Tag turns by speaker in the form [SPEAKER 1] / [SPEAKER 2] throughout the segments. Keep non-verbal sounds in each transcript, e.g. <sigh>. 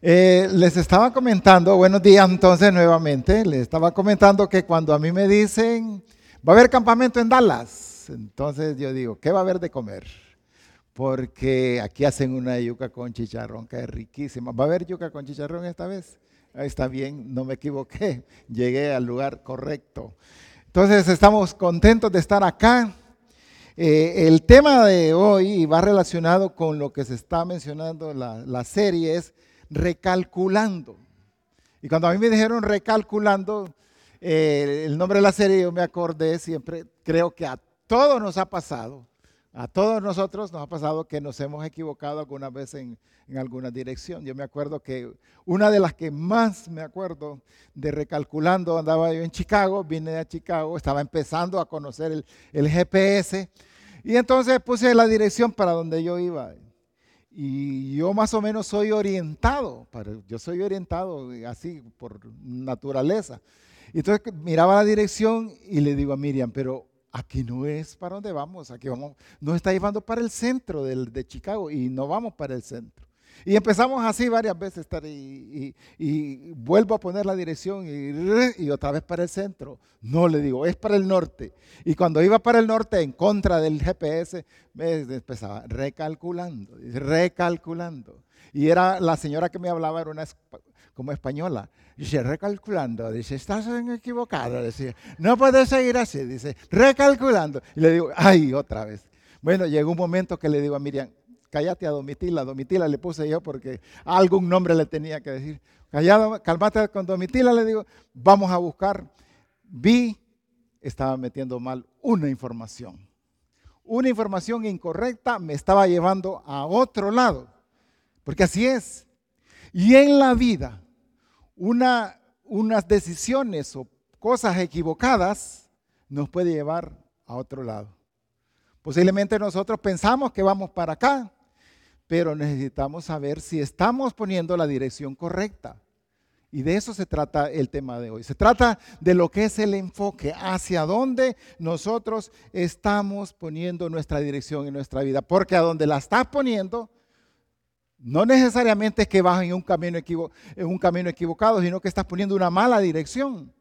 [SPEAKER 1] Eh, les estaba comentando, buenos días entonces nuevamente, les estaba comentando que cuando a mí me dicen, va a haber campamento en Dallas, entonces yo digo, ¿qué va a haber de comer? Porque aquí hacen una yuca con chicharrón que es riquísima. ¿Va a haber yuca con chicharrón esta vez? Está bien, no me equivoqué, <laughs> llegué al lugar correcto. Entonces estamos contentos de estar acá. Eh, el tema de hoy va relacionado con lo que se está mencionando la, la serie es recalculando. Y cuando a mí me dijeron recalculando, eh, el nombre de la serie yo me acordé siempre, creo que a todos nos ha pasado, a todos nosotros nos ha pasado que nos hemos equivocado alguna vez en, alguna dirección. Yo me acuerdo que una de las que más me acuerdo de recalculando, andaba yo en Chicago, vine a Chicago, estaba empezando a conocer el, el GPS y entonces puse la dirección para donde yo iba. Y yo más o menos soy orientado, yo soy orientado así por naturaleza. Entonces miraba la dirección y le digo a Miriam, pero aquí no es para donde vamos, aquí vamos, nos está llevando para el centro de Chicago y no vamos para el centro. Y empezamos así varias veces estar y, y, vuelvo a poner la dirección y, y, otra vez para el centro. No le digo, es para el norte. Y cuando iba para el norte en contra del GPS, me empezaba recalculando, recalculando. Y era la señora que me hablaba, era una como española. Dice, recalculando. Dice, estás equivocado. Dice, no puedes seguir así. Dice, recalculando. Y le digo, ay, otra vez. Bueno, llegó un momento que le digo a Miriam, cállate a Domitila. Domitila le puse yo porque algún nombre le tenía que decir. Callado, calmate con Domitila, le digo, vamos a buscar. Vi, estaba metiendo mal una información. Una información incorrecta me estaba llevando a otro lado. Porque así es. Y en la vida, una, unas decisiones o cosas equivocadas nos puede llevar a otro lado. Posiblemente nosotros pensamos que vamos para acá, pero necesitamos saber si estamos poniendo la dirección correcta. Y de eso se trata el tema de hoy. Se trata de lo que es el enfoque, hacia dónde nosotros estamos poniendo nuestra dirección en nuestra vida. Porque a donde la estás poniendo, no necesariamente es que vas en un camino, en un camino equivocado, sino que estás poniendo una mala dirección.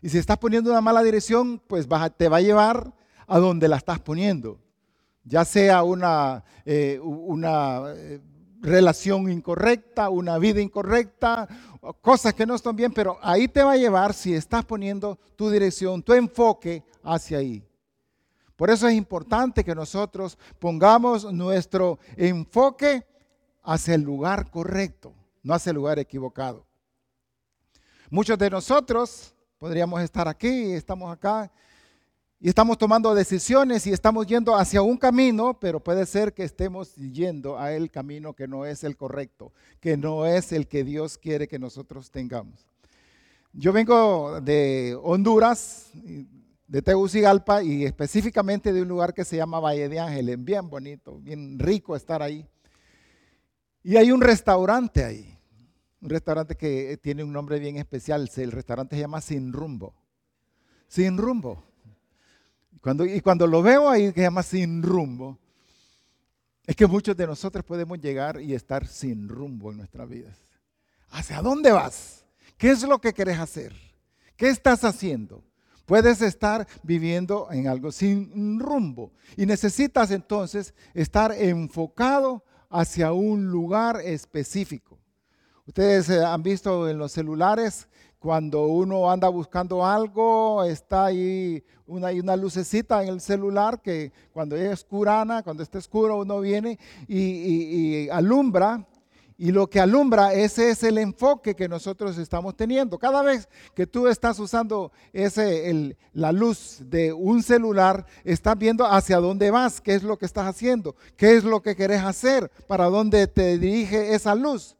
[SPEAKER 1] Y si estás poniendo una mala dirección, pues te va a llevar a donde la estás poniendo ya sea una, eh, una eh, relación incorrecta, una vida incorrecta, cosas que no están bien, pero ahí te va a llevar si estás poniendo tu dirección, tu enfoque hacia ahí. Por eso es importante que nosotros pongamos nuestro enfoque hacia el lugar correcto, no hacia el lugar equivocado. Muchos de nosotros podríamos estar aquí, estamos acá, y estamos tomando decisiones y estamos yendo hacia un camino, pero puede ser que estemos yendo a el camino que no es el correcto, que no es el que Dios quiere que nosotros tengamos. Yo vengo de Honduras, de Tegucigalpa y específicamente de un lugar que se llama Valle de Ángeles, bien bonito, bien rico estar ahí. Y hay un restaurante ahí, un restaurante que tiene un nombre bien especial, el restaurante se llama Sin Rumbo. Sin Rumbo y cuando lo veo ahí, que llama sin rumbo, es que muchos de nosotros podemos llegar y estar sin rumbo en nuestras vidas. ¿Hacia dónde vas? ¿Qué es lo que quieres hacer? ¿Qué estás haciendo? Puedes estar viviendo en algo sin rumbo y necesitas entonces estar enfocado hacia un lugar específico. Ustedes eh, han visto en los celulares cuando uno anda buscando algo, está ahí una, lucecita en el celular que cuando es oscurana, cuando está oscuro, uno viene y, alumbra. Y lo que alumbra, ese es el enfoque que nosotros estamos teniendo. Cada vez que tú estás usando ese, la luz de un celular, estás viendo hacia dónde vas, qué es lo que estás haciendo, qué es lo que querés hacer, para dónde te dirige esa luz.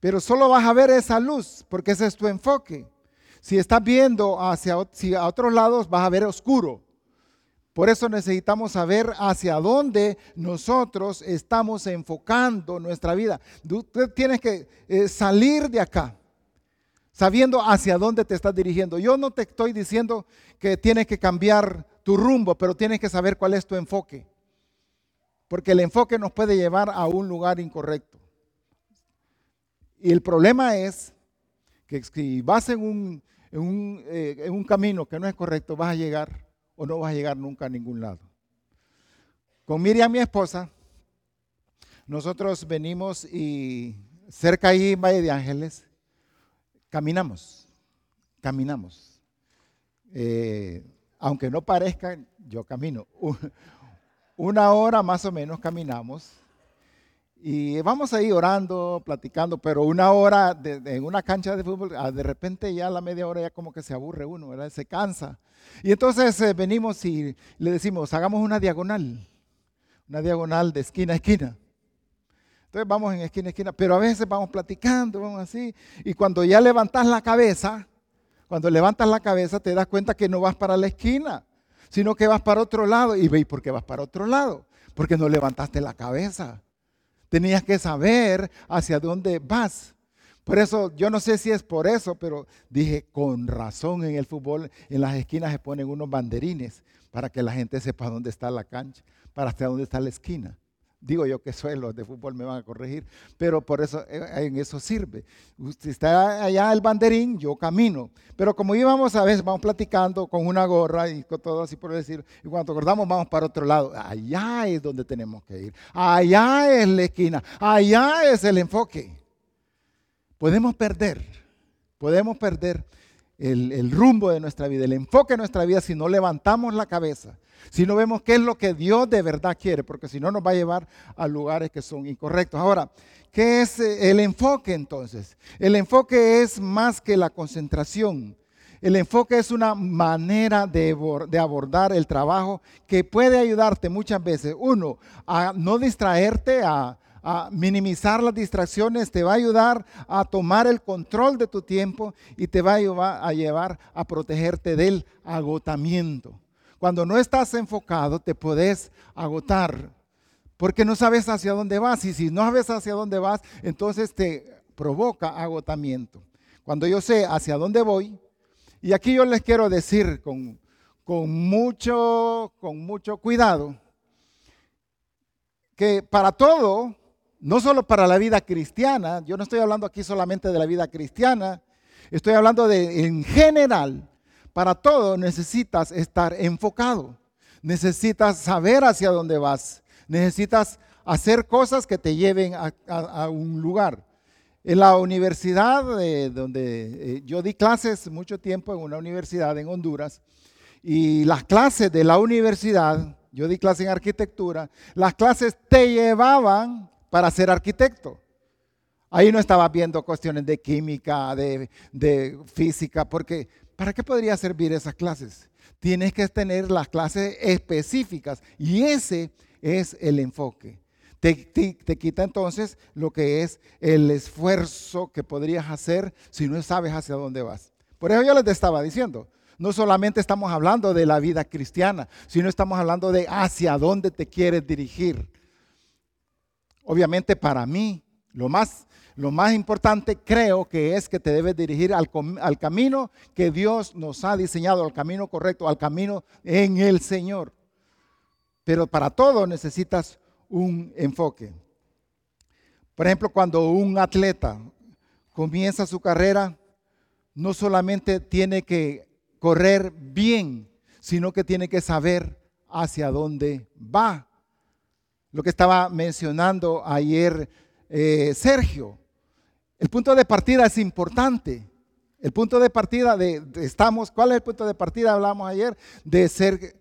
[SPEAKER 1] Pero solo vas a ver esa luz porque ese es tu enfoque. Si estás viendo hacia a otros lados, vas a ver oscuro. Por eso necesitamos saber hacia dónde nosotros estamos enfocando nuestra vida. Tú tienes que eh, salir de acá sabiendo hacia dónde te estás dirigiendo. Yo no te estoy diciendo que tienes que cambiar tu rumbo, pero tienes que saber cuál es tu enfoque. Porque el enfoque nos puede llevar a un lugar incorrecto. Y el problema es que si vas en un, en un, eh, en un camino que no es correcto, vas a llegar o no vas a llegar nunca a ningún lado. Con Miriam, mi esposa, nosotros venimos y cerca ahí en Valle de Ángeles, caminamos, caminamos. Eh, aunque no parezca, yo camino. <laughs> Una hora más o menos caminamos y vamos ahí orando, platicando, pero una hora en una cancha de fútbol, ah, de repente ya a la media hora ya como que se aburre uno, ¿verdad? se cansa. Y entonces eh, venimos y le decimos, hagamos una diagonal, una diagonal de esquina a esquina. Entonces vamos en esquina a esquina, pero a veces vamos platicando, vamos así, y cuando ya levantas la cabeza, cuando levantas la cabeza te das cuenta que no vas para la esquina, sino que vas para otro lado. Y veis por qué vas para otro lado, porque no levantaste la cabeza. Tenías que saber hacia dónde vas. Por eso, yo no sé si es por eso, pero dije, con razón en el fútbol, en las esquinas se ponen unos banderines para que la gente sepa dónde está la cancha, para hasta dónde está la esquina. Digo yo que <laughs> soy los de fútbol me van a corregir, pero por eso eh, en eso sirve. Usted está allá el banderín, yo camino. Pero como íbamos a veces, vamos platicando con una gorra y con todo así por decir, y cuando acordamos vamos para otro lado. Allá es donde tenemos que ir. Allá es la esquina. Allá es el enfoque. Podemos perder, podemos perder el, el rumbo de nuestra vida, el enfoque de nuestra vida si no levantamos la cabeza si no vemos qué es lo que Dios de verdad quiere, porque si no nos va a llevar a lugares que son incorrectos. Ahora, ¿qué es eh, el enfoque entonces? El enfoque es más que la concentración. El enfoque es una manera de, abordar el trabajo que puede ayudarte muchas veces, uno, a no distraerte, a, a minimizar las distracciones, te va a ayudar a tomar el control de tu tiempo y te va a llevar a protegerte del agotamiento. Cuando no estás enfocado, te puedes agotar porque no sabes hacia dónde vas. Y si no sabes hacia dónde vas, entonces te provoca agotamiento. Cuando yo sé hacia dónde voy, y aquí yo les quiero decir con, con, mucho, con mucho cuidado, que para todo, no solo para la vida cristiana, yo no estoy hablando aquí solamente de la vida cristiana, estoy hablando de en general, para todo necesitas estar enfocado. Necesitas saber hacia dónde vas. Necesitas hacer cosas que te lleven a, un lugar. En la universidad, donde eh, yo di clases mucho tiempo en una universidad en Honduras, y las clases de la universidad, yo di clases en arquitectura, las clases te llevaban para ser arquitecto. Ahí no estaba viendo cuestiones de química, de, de física, porque ¿Para qué podría servir esas clases? Tienes que tener las clases específicas y ese es el enfoque. Te, quita entonces lo que es el esfuerzo que podrías hacer si no sabes hacia dónde vas. Por eso yo les estaba diciendo, no solamente estamos hablando de la vida cristiana, sino estamos hablando de hacia dónde te quieres dirigir. Obviamente para mí, lo más lo más importante creo que es que te debes dirigir al, camino que Dios nos ha diseñado, al camino correcto, al camino en el Señor. Pero para todo necesitas un enfoque. Por ejemplo, cuando un atleta comienza su carrera, no solamente tiene que correr bien, sino que tiene que saber hacia dónde va. Lo que estaba mencionando ayer eh, Sergio, el punto de partida es importante. El punto de partida de, estamos, ¿cuál es el punto de partida? Hablamos ayer de ser,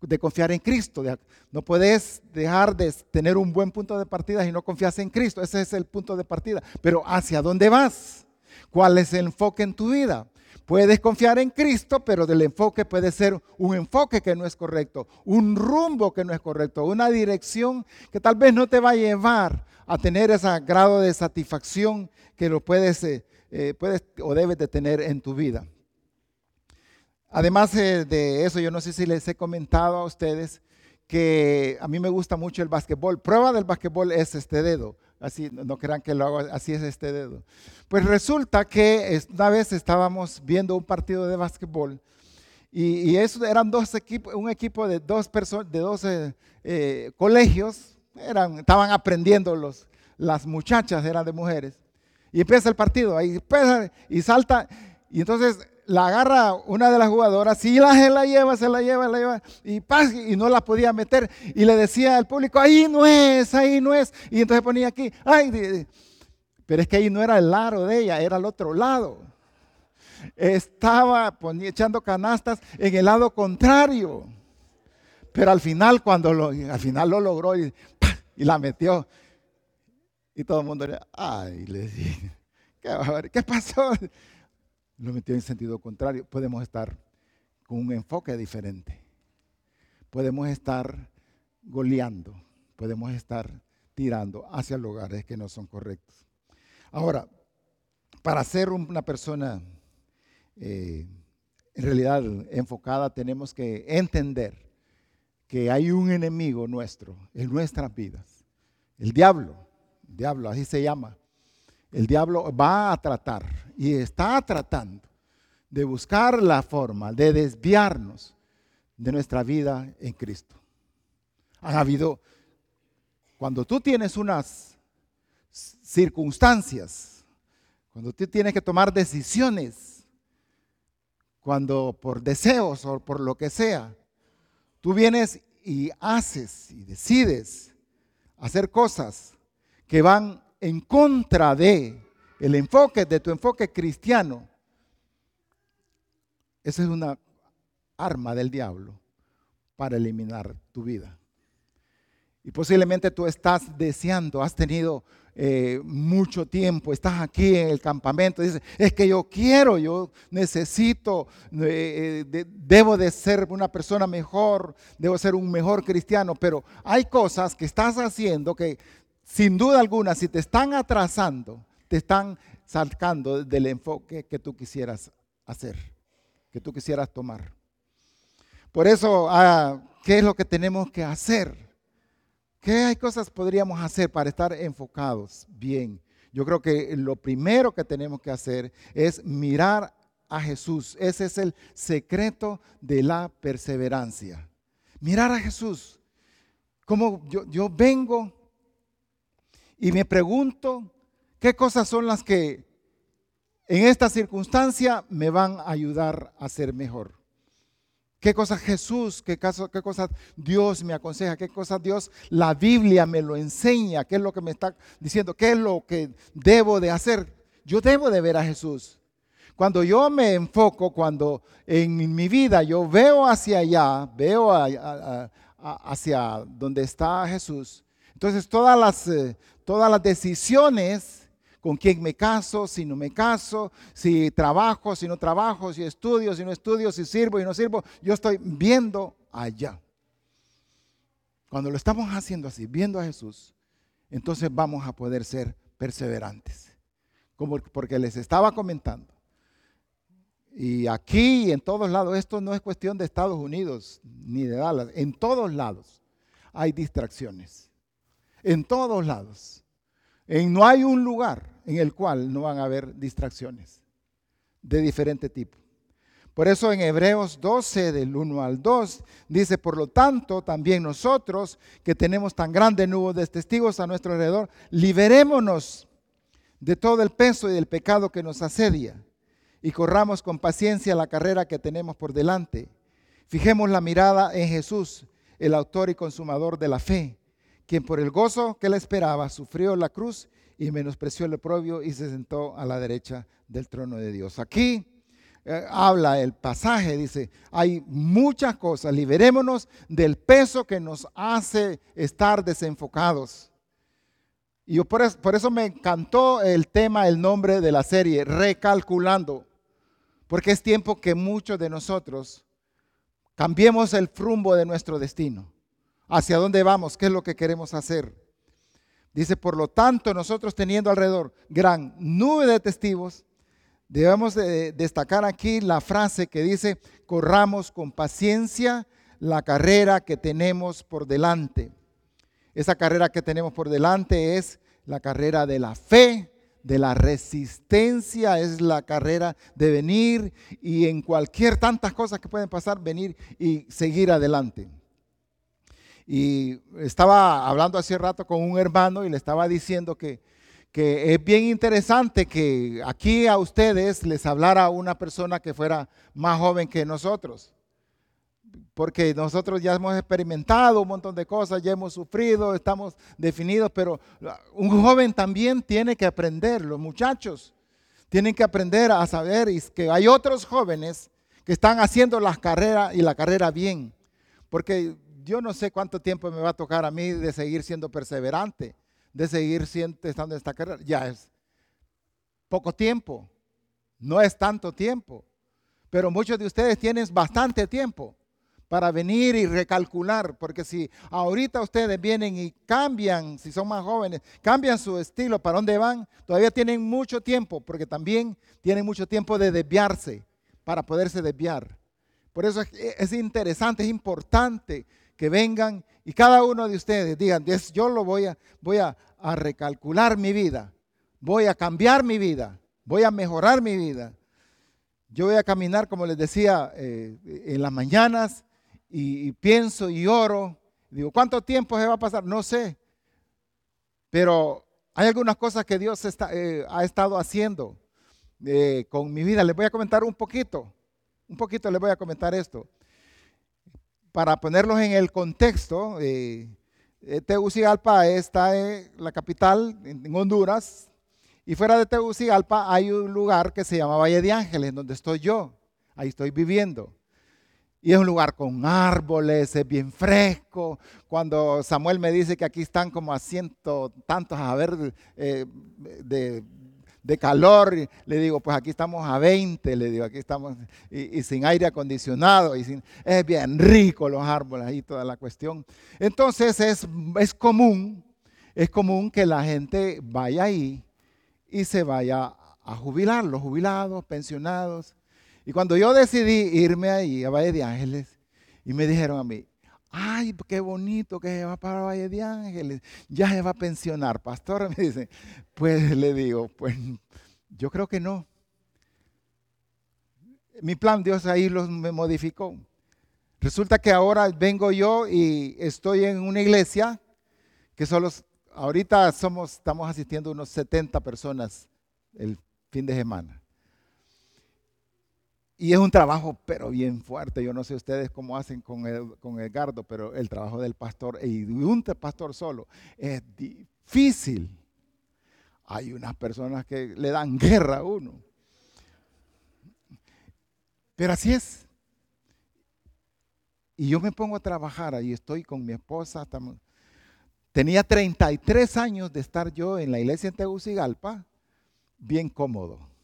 [SPEAKER 1] de confiar en Cristo. no puedes dejar de tener un buen punto de partida si no confías en Cristo. Ese es el punto de partida. Pero ¿hacia dónde vas? ¿Cuál es el enfoque en tu vida? Puedes confiar en Cristo, pero del enfoque puede ser un enfoque que no es correcto, un rumbo que no es correcto, una dirección que tal vez no te va a llevar a tener ese grado de satisfacción que lo puedes, eh, eh, o debes de tener en tu vida. Además eh, de eso, yo no sé si les he comentado a ustedes que a mí me gusta mucho el básquetbol. Prueba del básquetbol es este dedo. Así, no crean que lo hago, así es este dedo. Pues resulta que una vez estábamos viendo un partido de básquetbol y, eso eran dos equipos, un equipo de dos personas, de dos colegios, eran, estaban aprendiendo los, las muchachas, eran de mujeres. Y empieza el partido, ahí y salta. Y entonces la agarra una de las jugadoras, y la, se la lleva, se la lleva, la lleva, y, y no la podía meter. Y le decía al público, ahí no es, ahí no es. Y entonces ponía aquí, ay, pero es que ahí no era el lado de ella, era el otro lado. Estaba echando canastas en el lado contrario. Pero al final, cuando lo, al final lo logró y, y la metió, y todo el mundo le ay, le dije, ¿qué, ¿qué pasó? Lo metió en sentido contrario. Podemos estar con un enfoque diferente. Podemos estar goleando. Podemos estar tirando hacia lugares que no son correctos. Ahora, para ser una persona eh, en realidad enfocada, tenemos que entender que hay un enemigo nuestro en nuestras vidas. El diablo, el diablo, así se llama. El diablo va a tratar y está tratando de buscar la forma de desviarnos de nuestra vida en Cristo. Han habido, cuando tú tienes unas circunstancias, cuando tú tienes que tomar decisiones, cuando por deseos o por lo que sea, Tú vienes y haces y decides hacer cosas que van en contra de el enfoque de tu enfoque cristiano. Esa es una arma del diablo para eliminar tu vida. Y posiblemente tú estás deseando, has tenido eh, mucho tiempo, estás aquí en el campamento, dices, es que yo quiero, yo necesito, eh, eh, debo de ser una persona mejor, debo ser un mejor cristiano, pero hay cosas que estás haciendo que sin duda alguna, si te están atrasando, te están sacando del enfoque que tú quisieras hacer, que tú quisieras tomar. Por eso, ah, ¿qué es lo que tenemos que hacer? ¿Qué hay cosas podríamos hacer para estar enfocados bien? Yo creo que lo primero que tenemos que hacer es mirar a Jesús. Ese es el secreto de la perseverancia. Mirar a Jesús. Como yo, yo vengo y me pregunto qué cosas son las que en esta circunstancia me van a ayudar a ser mejor. ¿Qué cosas Jesús, qué, qué cosas Dios me aconseja, qué cosas Dios, la Biblia me lo enseña, qué es lo que me está diciendo, qué es lo que debo de hacer? Yo debo de ver a Jesús. Cuando yo me enfoco, cuando en mi vida yo veo hacia allá, veo hacia donde está Jesús, entonces todas las, eh, todas las decisiones con quién me caso, si no me caso, si trabajo, si no trabajo, si estudio, si no estudio, si sirvo y no sirvo. Yo estoy viendo allá. Cuando lo estamos haciendo así, viendo a Jesús, entonces vamos a poder ser perseverantes. Como porque les estaba comentando. Y aquí y en todos lados, esto no es cuestión de Estados Unidos ni de Dallas, en todos lados hay distracciones. En todos lados. En, no hay un lugar en el cual no van a haber distracciones de diferente tipo. Por eso en Hebreos 12, del 1 al 2, dice, por lo tanto, también nosotros que tenemos tan grande nudo de testigos a nuestro alrededor, liberémonos de todo el peso y del pecado que nos asedia y corramos con paciencia la carrera que tenemos por delante. Fijemos la mirada en Jesús, el autor y consumador de la fe, quien por el gozo que le esperaba sufrió la cruz y menospreció el oprobio y se sentó a la derecha del trono de Dios. Aquí eh, habla el pasaje, dice, hay muchas cosas, liberémonos del peso que nos hace estar desenfocados. Y yo por eso, por eso me encantó el tema, el nombre de la serie, recalculando, porque es tiempo que muchos de nosotros cambiemos el rumbo de nuestro destino, hacia dónde vamos, qué es lo que queremos hacer. Dice, por lo tanto, nosotros teniendo alrededor gran nube de testigos, debemos de destacar aquí la frase que dice, corramos con paciencia la carrera que tenemos por delante. Esa carrera que tenemos por delante es la carrera de la fe, de la resistencia, es la carrera de venir y en cualquier tantas cosas que pueden pasar, venir y seguir adelante. Y estaba hablando hace rato con un hermano y le estaba diciendo que, es bien interesante que aquí a ustedes les hablara una persona que fuera más joven que nosotros. Porque nosotros ya hemos experimentado un montón de cosas, ya hemos sufrido, estamos definidos, pero un joven también tiene que aprender, los muchachos tienen que aprender a saber que hay otros jóvenes que están haciendo las carreras y la carrera bien. Porque yo no sé cuánto tiempo me va a tocar a mí de seguir siendo perseverante de seguir siendo, estando en esta carrera. Ya es poco tiempo, no es tanto tiempo, pero muchos de ustedes tienen bastante tiempo para venir y recalcular, porque si ahorita ustedes vienen y cambian, si son más jóvenes, cambian su estilo, para dónde van, todavía tienen mucho tiempo, porque también tienen mucho tiempo de desviarse, para poderse desviar. Por eso es, es interesante, es importante que vengan y cada uno de ustedes digan, yo lo voy a, voy a, recalcular mi vida, voy a cambiar mi vida, voy a mejorar mi vida. Yo voy a caminar, como les decía, eh, en las mañanas y, pienso y oro. Digo, ¿cuánto tiempo se va a pasar? No sé. Pero hay algunas cosas que Dios eh, ha estado haciendo eh, con mi vida. Les voy a comentar un poquito. Un poquito les voy a comentar esto para ponerlos en el contexto, eh, eh, Tegucigalpa está en la capital, en Honduras, y fuera de Tegucigalpa hay un lugar que se llama Valle de Ángeles, donde estoy yo, ahí estoy viviendo. Y es un lugar con árboles, es bien fresco. Cuando Samuel me dice que aquí están como a ciento tantos a ver eh, de de calor, le digo, pues aquí estamos a 20, le digo, aquí estamos, y, sin aire acondicionado, y sin, es bien rico los árboles, ahí toda la cuestión. Entonces es, es común, es común que la gente vaya ahí y se vaya a jubilar, los jubilados, pensionados. Y cuando yo decidí irme ahí a Valle de Ángeles, y me dijeron a mí, ay, qué bonito que se va para Valle de Ángeles, ya se va a pensionar. Pastor, <laughs> me dice, pues le digo, pues yo creo que no. Mi plan Dios ahí los me modificó. Resulta que ahora vengo yo y estoy en una iglesia que solo, ahorita somos, estamos asistiendo unos 70 personas el fin de semana. Y es un trabajo, pero bien fuerte. Yo no sé ustedes cómo hacen con, el, con Edgardo, pero el trabajo del pastor y un pastor solo es difícil. Hay unas personas que le dan <laughs> guerra a uno. Pero así es. Y yo me pongo a trabajar ahí, estoy con mi esposa. tenía 33 años de estar yo en la iglesia en Tegucigalpa, bien cómodo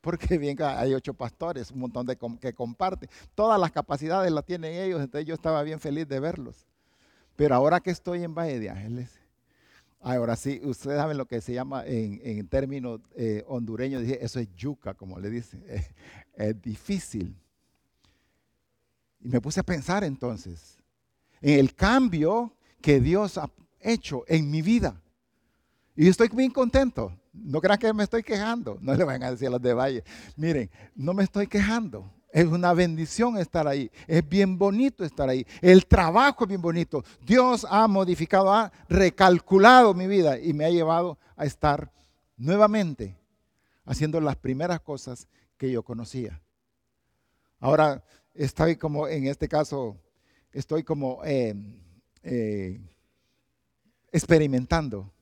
[SPEAKER 1] porque bien hay ocho pastores, un montón de que comparten. Todas las capacidades las tienen ellos, entonces yo estaba bien feliz de verlos. Pero ahora que estoy en Valle de Ángeles, ahora sí, ustedes saben lo que se llama en, términos eh, hondureños, eso es yuca, como le dicen, <laughs> es difícil. Y me puse a pensar entonces en el cambio que Dios ha hecho en mi vida. Y estoy bien contento. No crean que me estoy quejando. No le vayan a decir a los de Valle. Miren, no me estoy quejando. Es una bendición estar ahí. Es bien bonito estar ahí. El trabajo es bien bonito. Dios ha modificado, ha recalculado mi vida y me ha llevado a estar nuevamente haciendo las primeras cosas que yo conocía. Ahora estoy como, en este caso, estoy como eh, eh, experimentando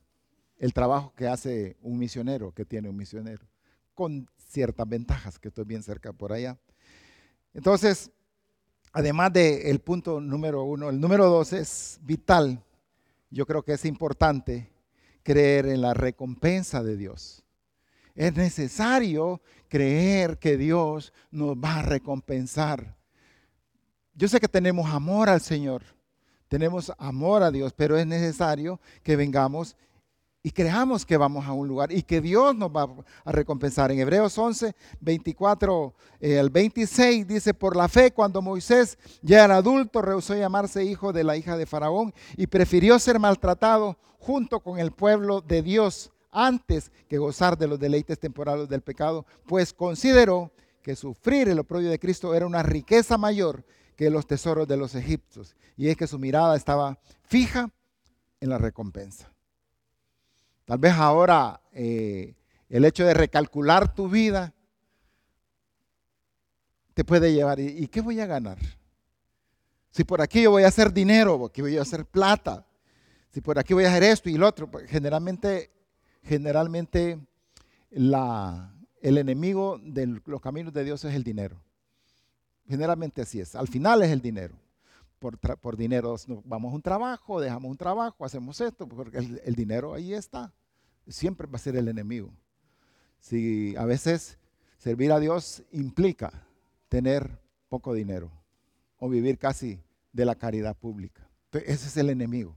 [SPEAKER 1] el trabajo que hace un misionero, que tiene un misionero, con ciertas ventajas, que estoy bien cerca por allá. Entonces, además del punto número uno, el número dos es vital. Yo creo que es importante creer en la recompensa de Dios. Es necesario creer que Dios nos va a recompensar. Yo sé que tenemos amor al Señor, tenemos amor a Dios, pero es necesario que vengamos y creamos que vamos a un lugar y que Dios nos va a recompensar. En Hebreos 11, 24 el 26 dice, por la fe cuando Moisés ya era adulto, rehusó llamarse hijo de la hija de Faraón y prefirió ser maltratado junto con el pueblo de Dios antes que gozar de los deleites temporales del pecado, pues consideró que sufrir el oprobio de Cristo era una riqueza mayor que los tesoros de los egipcios. Y es que su mirada estaba fija en la recompensa. Tal vez ahora eh, el hecho de recalcular tu vida te puede llevar, ¿y qué voy a ganar? Si por aquí yo voy a hacer dinero, aquí voy a hacer plata, si por aquí voy a hacer esto y lo otro, pues, generalmente, generalmente el enemigo de los caminos de Dios es el dinero. Generalmente así es. Al final es el dinero. Por, por dinero vamos a un trabajo, dejamos un trabajo, hacemos esto, porque el, el, dinero ahí está. Siempre va a ser el enemigo. Si a veces servir a Dios implica tener poco dinero o vivir casi de la caridad pública. ese es el enemigo.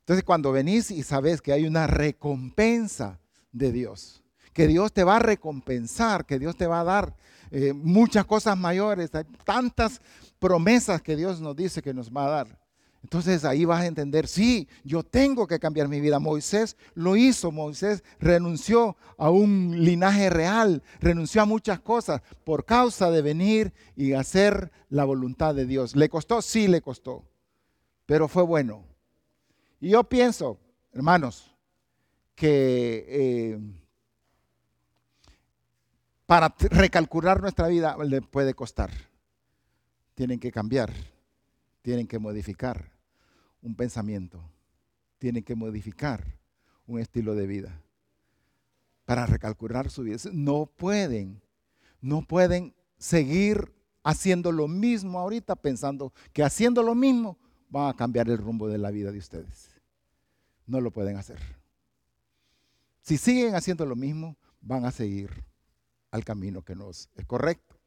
[SPEAKER 1] Entonces cuando venís y sabes que hay una recompensa de Dios, que Dios te va a recompensar, que Dios te va a dar eh, muchas cosas mayores, hay tantas promesas que Dios nos dice que nos va a dar. Entonces ahí vas a entender, sí, yo tengo que cambiar mi vida. Moisés lo hizo, Moisés renunció a un linaje real, renunció a muchas cosas por causa de venir y hacer la voluntad de Dios. ¿Le costó? Sí, le costó, pero fue bueno. Y yo pienso, hermanos, que... Eh, para recalcular nuestra vida le puede costar. Tienen que cambiar, tienen que modificar un pensamiento, tienen que modificar un estilo de vida para recalcular su vida. No pueden, no pueden seguir haciendo lo mismo ahorita pensando que haciendo lo mismo van a cambiar el rumbo de la vida de ustedes. No lo pueden hacer. Si siguen haciendo lo mismo, van a seguir al camino que nos es correcto.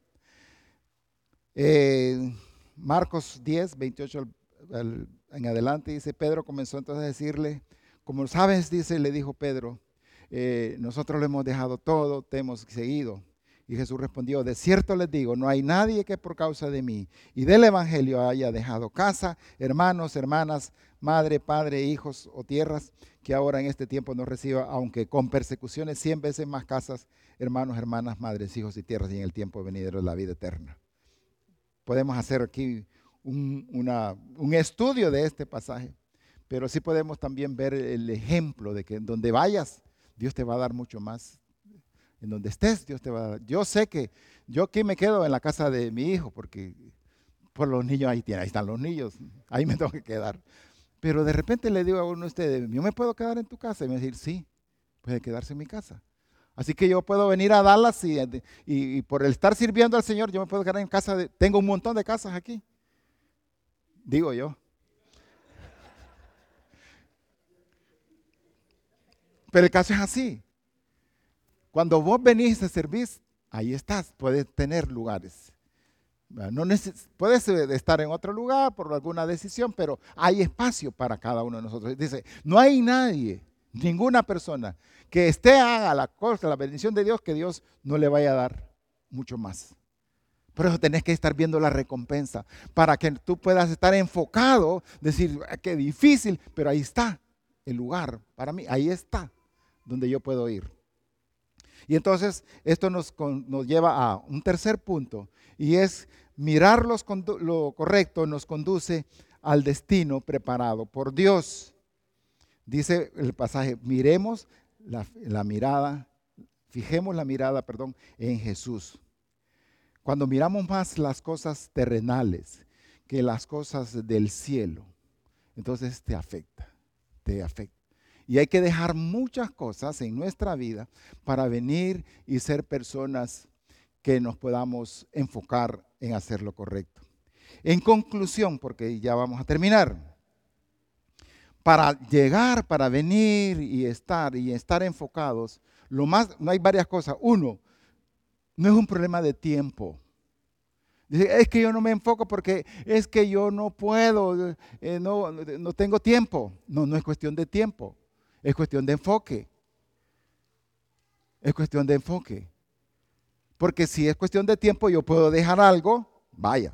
[SPEAKER 1] Eh, Marcos 10, 28 en adelante, dice, Pedro comenzó entonces a decirle, como sabes, dice, le dijo Pedro, eh, nosotros lo hemos dejado todo, te hemos seguido. Y Jesús respondió, de cierto les digo, no hay nadie que por causa de mí y del Evangelio haya dejado casa, hermanos, hermanas, madre, padre, hijos o tierras, que ahora en este tiempo no reciba, aunque con persecuciones cien veces más casas, hermanos, hermanas, madres, hijos y tierras, y en el tiempo venidero de la vida eterna. Podemos hacer aquí un, un estudio de este pasaje, pero sí podemos también ver el ejemplo de que en donde vayas, Dios te va a dar mucho más en donde estés, Dios te va a dar. Yo sé que yo aquí me quedo en la casa de mi hijo, porque por los niños ahí, ahí están los niños, ahí me <laughs> tengo que quedar. Pero de repente le digo a uno de ustedes, ¿yo me puedo quedar en tu casa? Y me va a decir, sí, puede quedarse en mi casa. Así que yo puedo venir a Dallas y, y, por el estar sirviendo al Señor, yo me puedo quedar en casa. De, tengo un montón de casas aquí. Digo yo. Pero el caso es así. Cuando vos venís a servir, ahí estás, puedes tener lugares. No puedes eh, estar en otro lugar por alguna decisión, pero hay espacio para cada uno de nosotros. Dice, no hay nadie, ninguna persona que esté haga la cosa, la bendición de Dios, que Dios no le vaya a dar mucho más. Por eso tenés que estar viendo la recompensa, para que tú puedas estar enfocado, decir, ah, qué difícil, pero ahí está el lugar para mí, ahí está donde yo puedo ir. Y entonces esto nos, nos lleva a un tercer punto y es mirar lo correcto nos conduce al destino preparado por Dios. Dice el pasaje, miremos la, mirada, fijemos la mirada, perdón, en Jesús. Cuando miramos más las cosas terrenales que las cosas del cielo, entonces te afecta, te afecta. Y hay que dejar muchas cosas en nuestra vida para venir y ser personas que nos podamos enfocar en hacer lo correcto. En conclusión, porque ya vamos a terminar, para llegar, para venir y estar y estar enfocados, lo más, no hay varias cosas. Uno, no es un problema de tiempo. Dice, es que yo no me enfoco porque es que yo no puedo, eh, no, no tengo tiempo. No, no es cuestión de tiempo. Es cuestión de enfoque. Es cuestión de enfoque. Porque si es cuestión de tiempo, yo puedo dejar algo, vaya.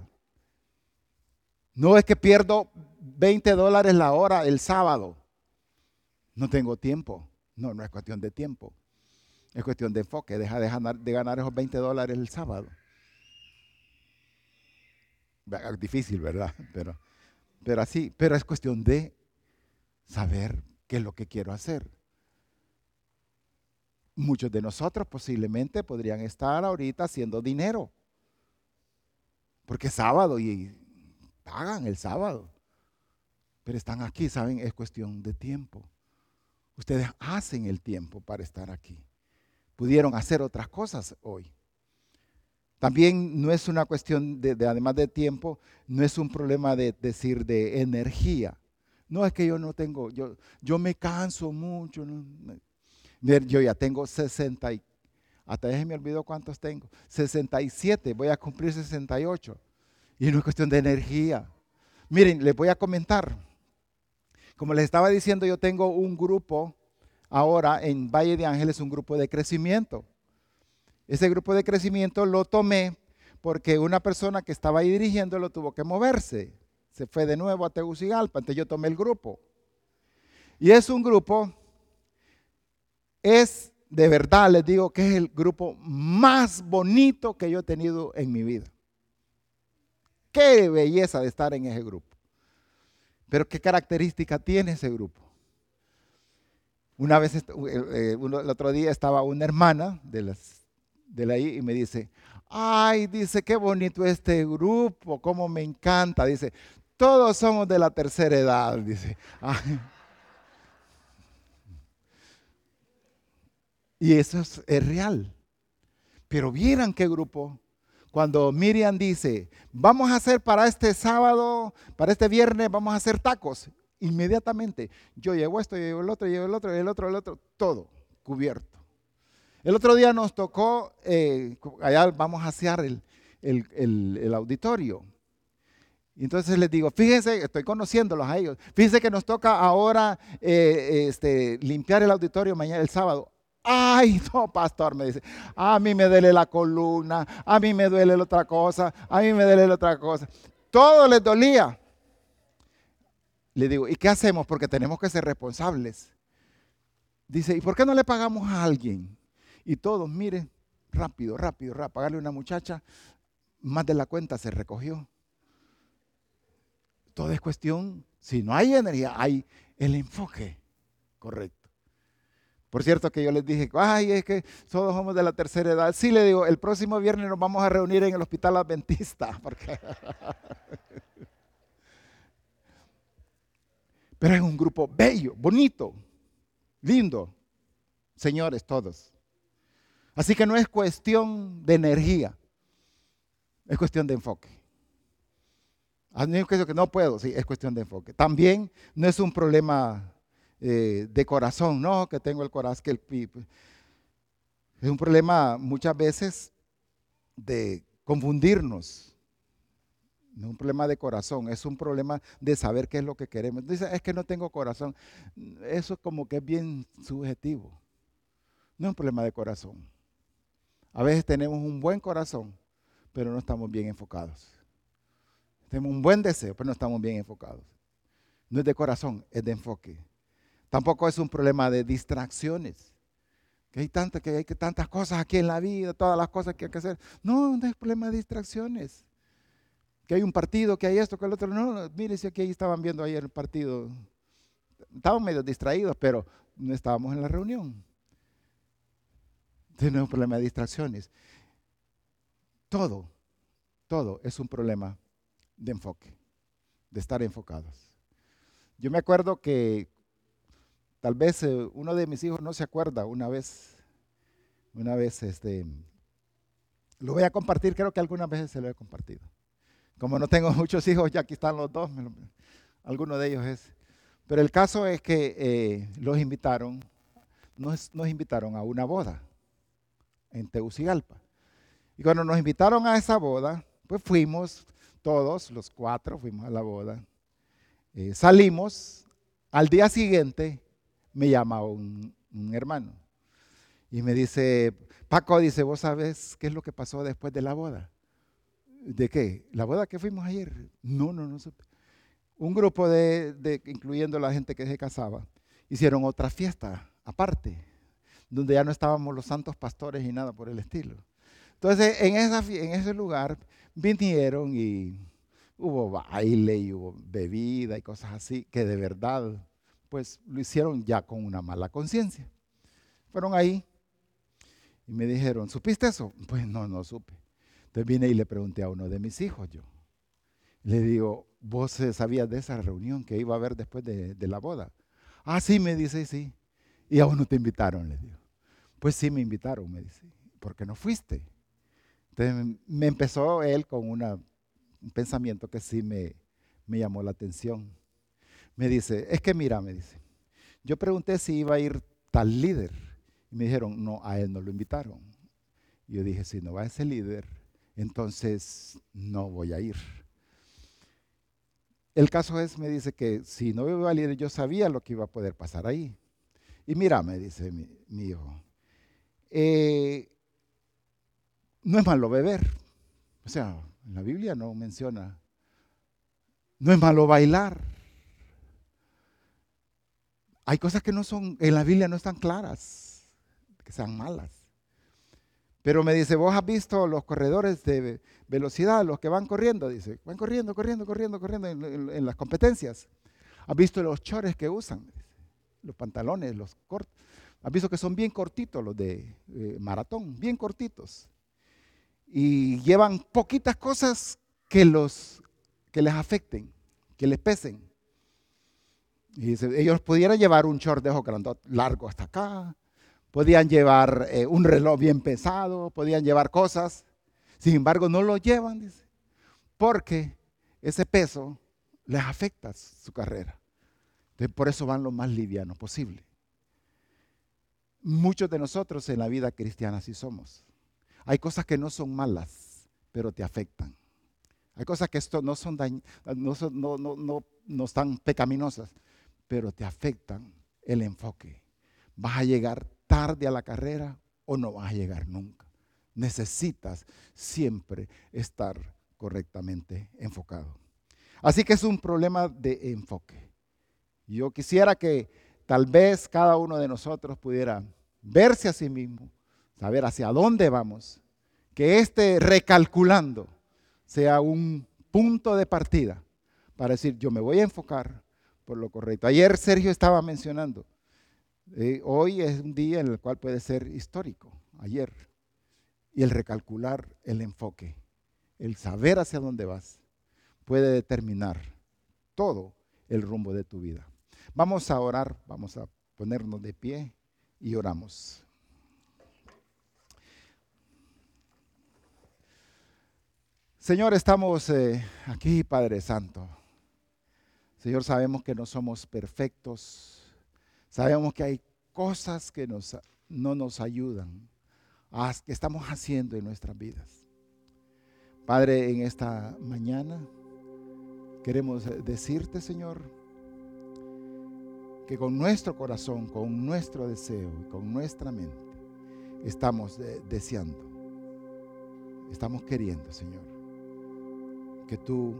[SPEAKER 1] No es que pierdo 20 dólares la hora el sábado. No tengo tiempo. No, no es cuestión de tiempo. Es cuestión de enfoque. Deja de ganar, esos 20 dólares el sábado. Difícil, ¿verdad? <laughs> Pero, pero así, pero es cuestión de saber qué es lo que quiero hacer. muchos de nosotros posiblemente podrían estar ahorita haciendo dinero. Porque es sábado y pagan el sábado. Pero están aquí, ¿saben? Es cuestión de tiempo. Ustedes hacen el tiempo para estar aquí. Pudieron hacer otras cosas hoy. También no es una cuestión de, además de tiempo, no es un problema de decir de energía. No es que yo no tengo, yo, yo me canso mucho. Yo ya tengo 60 y, hasta ya me olvidó cuántos tengo. 67, voy a cumplir 68. Y no es cuestión de energía. Miren, les voy a comentar. Como les estaba diciendo, yo tengo un grupo ahora en Valle de Ángeles, un grupo de crecimiento. Ese grupo de crecimiento lo tomé porque una persona que estaba ahí dirigiendo lo tuvo que moverse. Se fue de nuevo a Tegucigalpa, entonces yo tomé el grupo. Y es un grupo, es de verdad, les digo que es el grupo más bonito que yo he tenido en mi vida. Qué belleza de estar en ese grupo. Pero qué característica tiene ese grupo. Una vez, eh, eh, el otro día estaba una hermana de, las, de la y me dice, ay, dice, qué bonito este grupo, cómo me encanta. Dice, todos somos de la tercera edad, dice. <laughs> Y eso es, es real. Pero vieran qué grupo cuando Miriam dice, vamos a hacer para este sábado, para este viernes, vamos a hacer tacos. Inmediatamente, yo llevo esto, yo llevo el otro, yo llevo el otro, el otro, el otro, todo cubierto. El otro día nos tocó, eh, allá vamos a hacer el, el, auditorio. Y entonces les digo, fíjense, estoy conociéndolos a ellos, fíjense que nos toca ahora eh, este, limpiar el auditorio mañana, el sábado. Ay, <laughs> no, pastor, me dice, a mí me duele la columna, a mí me duele la otra cosa, a mí me duele la otra cosa. Todo les dolía. Le digo, ¿y qué hacemos? Porque tenemos que ser responsables. Dice, ¿y por qué no le pagamos a alguien? Y todos, miren, rápido, rápido, rápido, pagarle a una muchacha, más de la cuenta se recogió. Todo es cuestión, si no hay energía, hay el enfoque correcto. Por cierto que yo les dije, ay, es que todos somos de la tercera edad. Sí, le digo, el próximo viernes nos vamos a reunir en el hospital adventista. <laughs> Pero es un grupo bello, bonito, lindo. Señores, todos. Así que no es cuestión de energía, es cuestión de enfoque. A mí es que no puedo, sí, es cuestión de enfoque. También no es un problema eh, de corazón, no, que tengo el corazón, que el Es un problema muchas veces de confundirnos. No es un problema de corazón, es un problema de saber qué es lo que queremos. Dice, es que no tengo corazón. Eso como que es bien subjetivo. No es un problema de corazón. A veces tenemos un buen corazón, pero no estamos bien enfocados. Tenemos un buen deseo, pero no estamos bien enfocados. No es de corazón, es de enfoque. Tampoco es un problema de distracciones. Que hay, tantas, que hay tantas cosas aquí en la vida, todas las cosas que hay que hacer. No, no es problema de distracciones. Que hay un partido, que hay esto, que el otro. No, mire si aquí estaban viendo ayer el partido. Estaban medio distraídos, pero no estábamos en la reunión. No es un problema de distracciones. Todo, todo es un problema de enfoque, de estar enfocados. Yo me acuerdo que Tal vez eh, uno de mis hijos no se acuerda una vez, una vez, este, lo voy a compartir, creo que algunas veces se lo he compartido. Como no tengo <laughs> muchos hijos, ya aquí están los dos, alguno de ellos es. Pero el caso es que eh, los invitaron, nos, nos invitaron a una boda en Tegucigalpa. Y cuando nos invitaron a esa boda, pues fuimos todos, los cuatro, fuimos a la boda. Eh, salimos, al día siguiente me llama un, hermano y me dice, Paco, dice, ¿vos sabes qué es lo que pasó después de la boda? ¿De qué? ¿La boda que fuimos ayer? No, no, no. Un grupo de, incluyendo la gente que se casaba, hicieron otra fiesta aparte, donde ya no estábamos los santos pastores y nada por el estilo. Entonces, en, esa, en ese lugar vinieron y hubo baile y hubo bebida y cosas así, que de verdad pues lo hicieron ya con una mala conciencia. Fueron ahí Y me dijeron, ¿supiste eso? <laughs> Pues no, no supe. Entonces vine y le pregunté a uno de mis hijos yo. Le digo, ¿vos sabías de esa reunión que iba a haber después de, de la boda? Ah, sí, me dice, sí. Y aún no te invitaron, le digo. Pues sí, me invitaron, me dice. ¿Por qué no fuiste? Entonces me empezó él con un pensamiento que sí me, me llamó la atención. Me dice, es que mira, me dice, yo pregunté si iba a ir tal líder. Y me dijeron, no, a él no lo invitaron. Y yo dije, si no va ese líder, entonces no voy a ir. El caso es, me dice que si no iba a líder, yo sabía lo que iba a poder pasar ahí. Y mira, me dice mi, hijo, eh, no es malo beber. O sea, en la Biblia no menciona, no es malo bailar. Hay cosas que no son, en la Biblia no están claras, que sean malas. Pero me dice, vos has visto los corredores de velocidad, los que van corriendo, dice, van corriendo, corriendo, corriendo, corriendo en, las competencias. ¿Has visto los chores que usan? Los pantalones, los cortos. ¿Has visto que son bien cortitos los de eh, maratón? Bien cortitos. Y llevan poquitas cosas que, los, que les afecten, que les pesen. Ellos pudieran llevar un short de ojo largo hasta acá, podían llevar eh, un reloj bien pesado, podían llevar cosas. Sin embargo, no lo llevan, porque ese peso les afecta su carrera. Por eso van lo más liviano posible. Muchos de nosotros en la vida cristiana sí somos. Hay cosas que no son malas, pero te afectan. Hay cosas que esto no son no, no, no, no están pecaminosas, pero te afectan el enfoque. Vas a llegar tarde a la carrera o no vas a llegar nunca. Necesitas siempre estar correctamente enfocado. Así que es un problema de enfoque. Yo quisiera que tal vez cada uno de nosotros pudiera verse a sí mismo, saber hacia dónde vamos, que este recalculando sea un punto de partida para decir, yo me voy a enfocar por lo correcto. Ayer Sergio estaba mencionando, eh, hoy es un día en el cual puede ser histórico, ayer, y el recalcular el enfoque, el saber hacia dónde vas, puede determinar todo el rumbo de tu vida. Vamos a orar, vamos a ponernos de pie y oramos. Señor, estamos eh, aquí, Padre Santo. Señor, sabemos que no somos perfectos. Sabemos que hay cosas que no nos ayudan, que estamos haciendo en nuestras vidas. Padre, en esta mañana queremos decirte, Señor, que con nuestro corazón, con nuestro deseo y con nuestra mente estamos deseando, estamos queriendo, Señor, que tú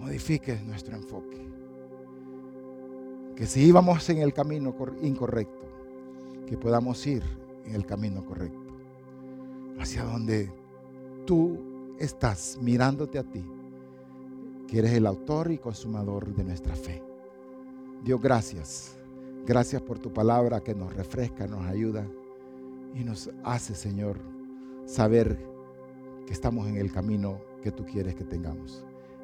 [SPEAKER 1] modifiques nuestro enfoque. Que si íbamos en el camino incorrecto, que podamos ir en el camino correcto. Hacia donde tú estás mirándote a ti, que eres el autor y consumador de nuestra fe. Dios, gracias. Gracias por tu palabra que nos refresca, nos ayuda y nos hace, Señor, saber que estamos en el camino que tú quieres que tengamos.